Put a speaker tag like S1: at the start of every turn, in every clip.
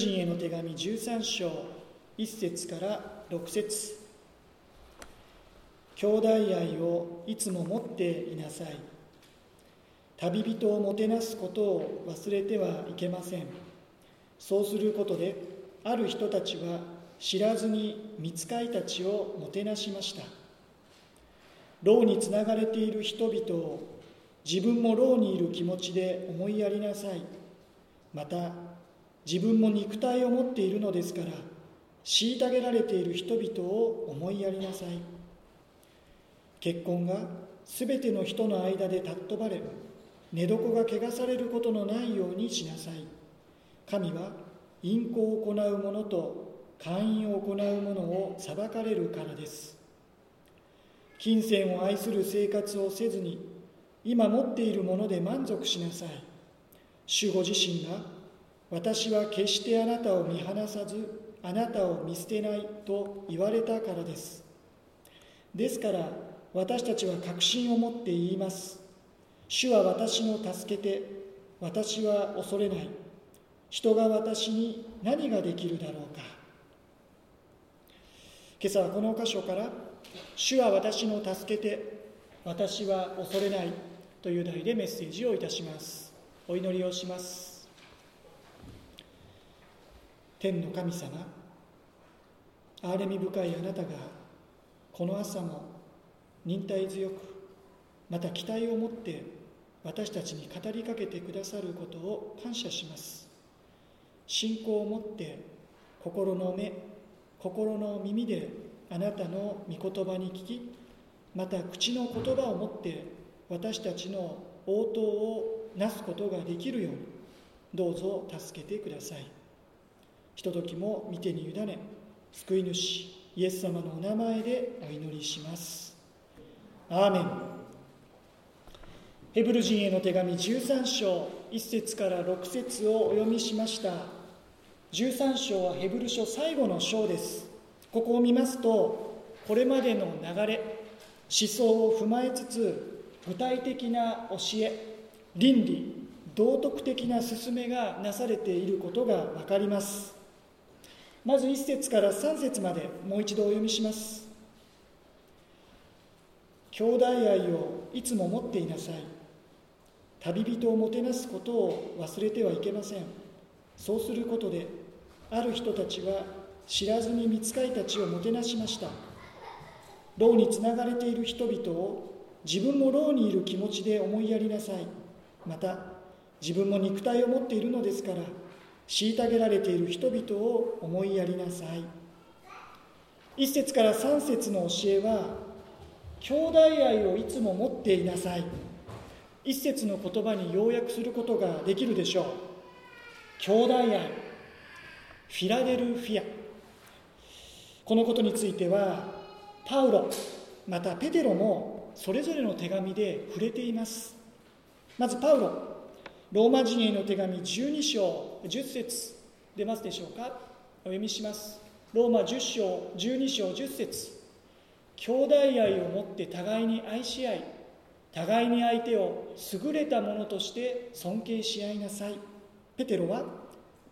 S1: 人への手紙13章1節から6節。兄弟愛をいつも持っていなさい。旅人をもてなすことを忘れてはいけません。そうすることである人たちは知らずに見つかいたちをもてなしました。牢につながれている人々を自分も牢にいる気持ちで思いやりなさい。また自分も肉体を持っているのですから虐げられている人々を思いやりなさい。結婚が全ての人の間で尊ばれ寝床が汚されることのないようにしなさい。神は淫行を行う者と勧誘を行う者を裁かれるからです。金銭を愛する生活をせずに今持っているもので満足しなさい。主ご自身が私は決してあなたを見放さずあなたを見捨てないと言われたからです。ですから私たちは確信を持って言います。主は私の助けて私は恐れない。人が私に何ができるだろうか。今朝はこの箇所から「主は私の助けて私は恐れない」という題でメッセージをいたします。お祈りをします。天の神様憐れみ深いあなたがこの朝も忍耐強くまた期待を持って私たちに語りかけてくださることを感謝します。信仰を持って心の目心の耳であなたの御言葉に聞きまた口の言葉を持って私たちの応答をなすことができるようにどうぞ助けてください。ひとときも見てに委ね救い主イエス様のお名前でお祈りします。アーメン。ヘブル人への手紙13章1節から6節をお読みしました。13章はヘブル書最後の章です。ここを見ますとこれまでの流れ思想を踏まえつつ具体的な教え倫理道徳的な進めがなされていることが分かります。まず1節から3節までもう一度お読みします。兄弟愛をいつも持っていなさい。旅人をもてなすことを忘れてはいけません。そうすることである人たちは知らずに見つかいたちをもてなしました。牢につながれている人々を自分も牢にいる気持ちで思いやりなさい。また自分も肉体を持っているのですから虐げられている人々を思いやりなさい。1節から3節の教えは兄弟愛をいつも持っていなさい。一節の言葉に要約することができるでしょう。兄弟愛フィラデルフィア。このことについてはパウロまたペテロもそれぞれの手紙で触れています。まずパウロローマ人への手紙12章。10節出ますでしょうか？お読みします。ローマ10章12章10節。兄弟愛を持って互いに愛し合い互いに相手を優れたものとして尊敬し合いなさい。ペテロは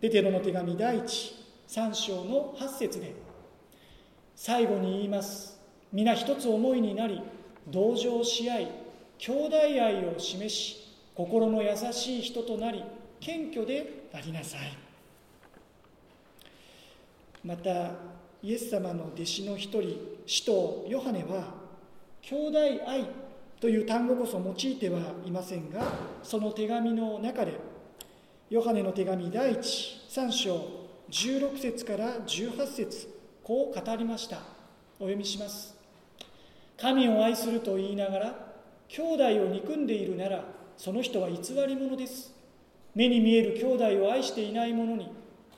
S1: ペテロの手紙第13章の8節で最後に言います。皆一つ思いになり同情し合い兄弟愛を示し心の優しい人となり謙虚でありなさい。またイエス様の弟子の一人使徒ヨハネは兄弟愛という単語こそ用いてはいませんがその手紙の中でヨハネの手紙第13章16節から18節こう語りました。お読みします。神を愛すると言いながら兄弟を憎んでいるならその人は偽り者です。目に見える兄弟を愛していない者に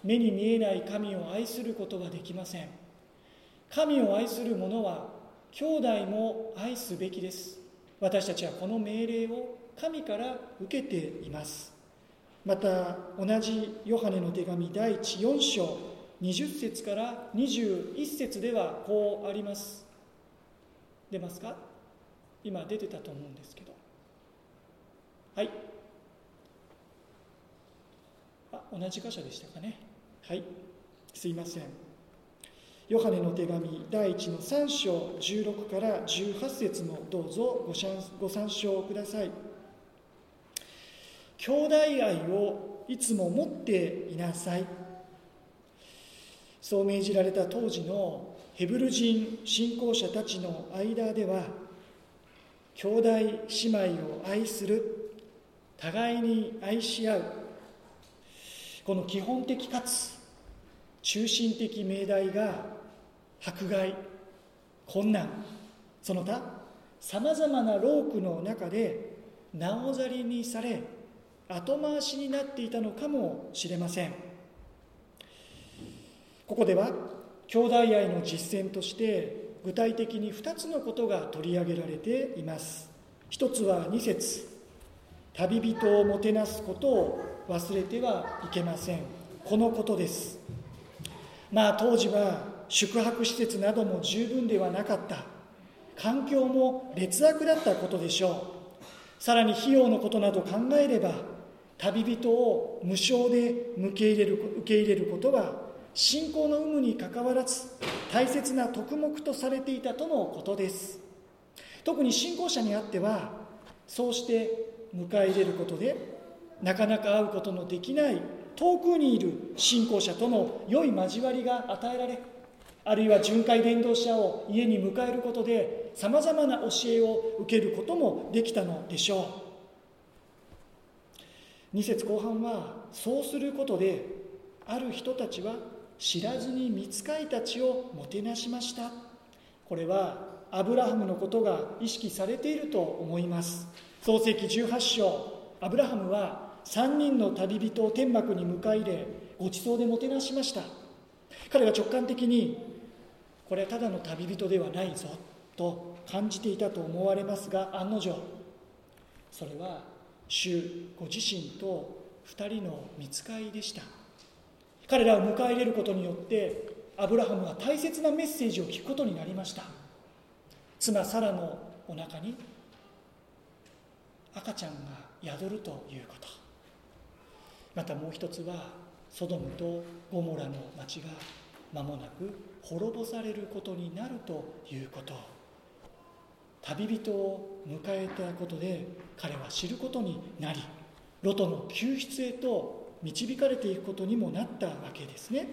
S1: 目に見えない神を愛することはできません。神を愛する者は兄弟も愛すべきです。私たちはこの命令を神から受けています。また同じヨハネの手紙第14章20節から21節ではこうあります。出ますか？今出てたと思うんですけど。はい。あ同じ箇所でしたかね。はい。すいません。ヨハネの手紙第1の3章16から18節もどうぞご参照ください。兄弟愛をいつも持っていなさい。そう命じられた当時のヘブル人信仰者たちの間では兄弟姉妹を愛する互いに愛し合うこの基本的かつ中心的命題が迫害困難。その他さまざまな労苦の中でなおざりにされ後回しになっていたのかもしれません。ここでは兄弟愛の実践として具体的に2つのことが取り上げられています。一つは2節。旅人をもてなすことを忘れてはいけません。このことです。まあ当時は宿泊施設なども十分ではなかった。環境も劣悪だったことでしょう。さらに費用のことなど考えれば旅人を無償で受け入れる受け入れることは信仰の有無にかかわらず大切な徳目とされていたとのことです。特に信仰者にあってはそうして迎え入れることでなかなか会うことのできない遠くにいる信仰者との良い交わりが与えられあるいは巡回伝道者を家に迎えることでさまざまな教えを受けることもできたのでしょう。2節後半はそうすることである人たちは知らずに見つかいたちをもてなしました。これはアブラハムのことが意識されていると思います。創世紀18章。アブラハムは3人の旅人を天幕に迎え入れごちそうでもてなしました。彼は直感的にこれはただの旅人ではないぞと感じていたと思われますが案の定それは主ご自身と2人の見つかりでした。彼らを迎え入れることによってアブラハムは大切なメッセージを聞くことになりました。妻サラのお腹に赤ちゃんが宿るということ。またもう一つはソドムとゴモラの町が間もなく滅ぼされることになるということ。旅人を迎えたことで彼は知ることになりロトの救出へと導かれていくことにもなったわけですね。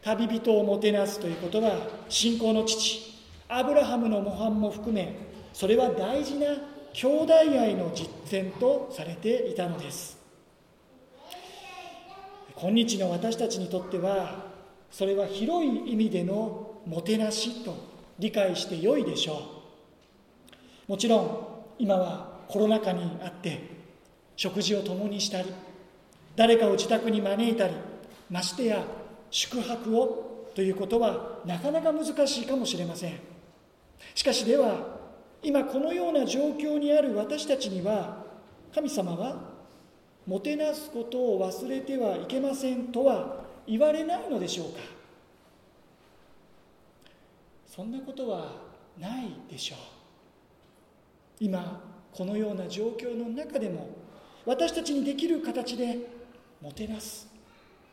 S1: 旅人をもてなすということは信仰の父アブラハムの模範も含めそれは大事な兄弟愛の実践とされていたのです。今日の私たちにとってはそれは広い意味でのもてなしと理解してよいでしょうもちろん今はコロナ禍にあって食事を共にしたり誰かを自宅に招いたりましてや宿泊をということはなかなか難しいかもしれませんしかしでは今このような状況にある私たちには神様はもてなすことを忘れてはいけませんとは言われないのでしょうか？そんなことはないでしょう。今このような状況の中でも私たちにできる形でもてなす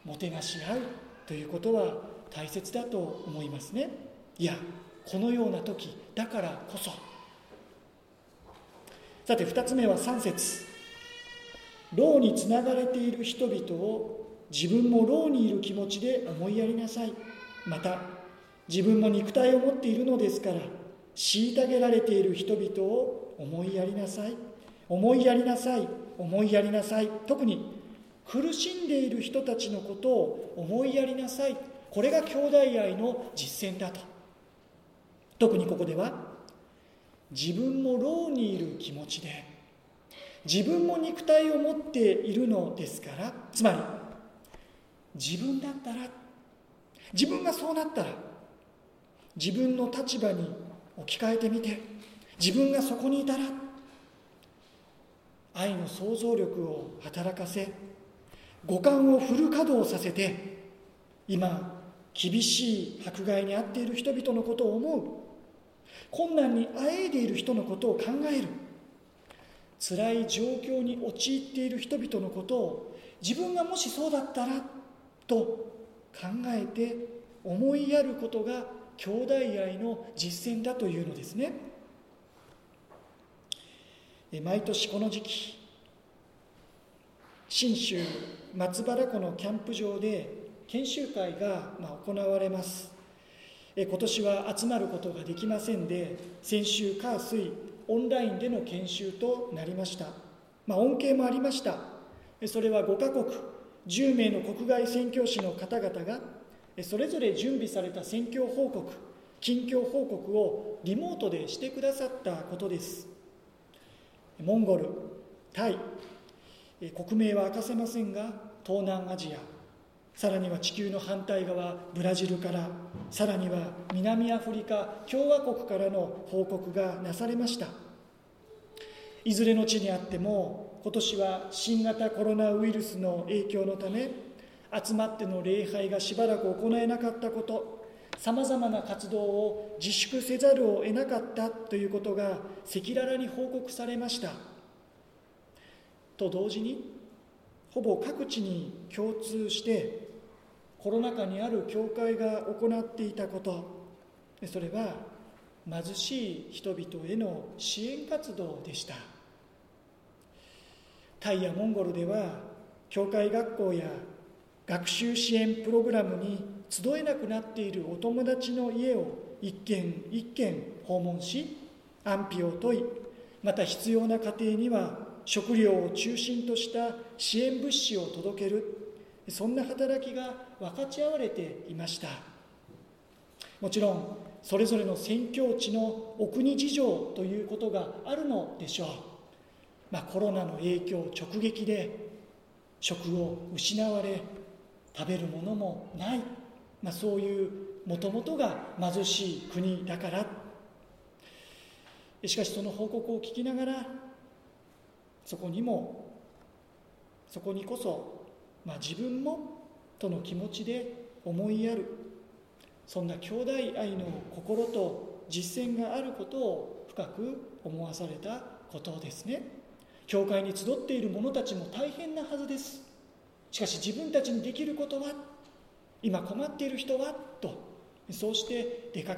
S1: もてなし合うということは大切だと思いますね。いやこのような時だからこそ。さて2つ目は3節。牢につながれている人々を自分も牢にいる気持ちで思いやりなさい。また自分も肉体を持っているのですから虐げられている人々を思いやりなさい。思いやりなさい。思いやりなさい。特に苦しんでいる人たちのことを思いやりなさい。これが兄弟愛の実践だと。特にここでは自分も牢にいる気持ちで自分も肉体を持っているのですからつまり自分だったら自分がそうなったら自分の立場に置き換えてみて自分がそこにいたら愛の想像力を働かせ五感をフル稼働させて今厳しい迫害に遭っている人々のことを思う。困難にあえいでいる人のことを考える。辛い状況に陥っている人々のことを自分がもしそうだったらと考えて思いやることが兄弟愛の実践だというのですね。毎年この時期信州松原湖のキャンプ場で研修会が行われます。今年は集まることができませんで先週火水オンラインでの研修となりました、まあ、恩恵もありました。それは5カ国10名の国外宣教師の方々がそれぞれ準備された宣教報告近況報告をリモートでしてくださったことです。モンゴルタイ。国名は明かせませんが東南アジア。さらには地球の反対側ブラジルからさらには南アフリカ共和国からの報告がなされました。いずれの地にあっても今年は新型コロナウイルスの影響のため集まっての礼拝がしばらく行えなかったことさまざまな活動を自粛せざるを得なかったということが赤裸々に報告されました。と同時にほぼ各地に共通してコロナ禍にある教会が行っていたこと。それは貧しい人々への支援活動でした。タイやモンゴルでは教会学校や学習支援プログラムに集えなくなっているお友達の家を一軒一軒訪問し安否を問いまた必要な家庭には食料を中心とした支援物資を届けるそんな働きが分かち合われていました。もちろんそれぞれの宣教地のお国事情ということがあるのでしょう、まあ、コロナの影響直撃で食を失われ食べるものもない、まあ、そういうもともとが貧しい国だから。しかしその報告を聞きながらそこにもそこにこそ、まあ、自分もとの気持ちで思いやる。そんな兄弟愛の心と実践があることを深く思わされたことですね。教会に集っている者たちも大変なはずです。しかし自分たちにできることは今困っている人はとそうして出かけ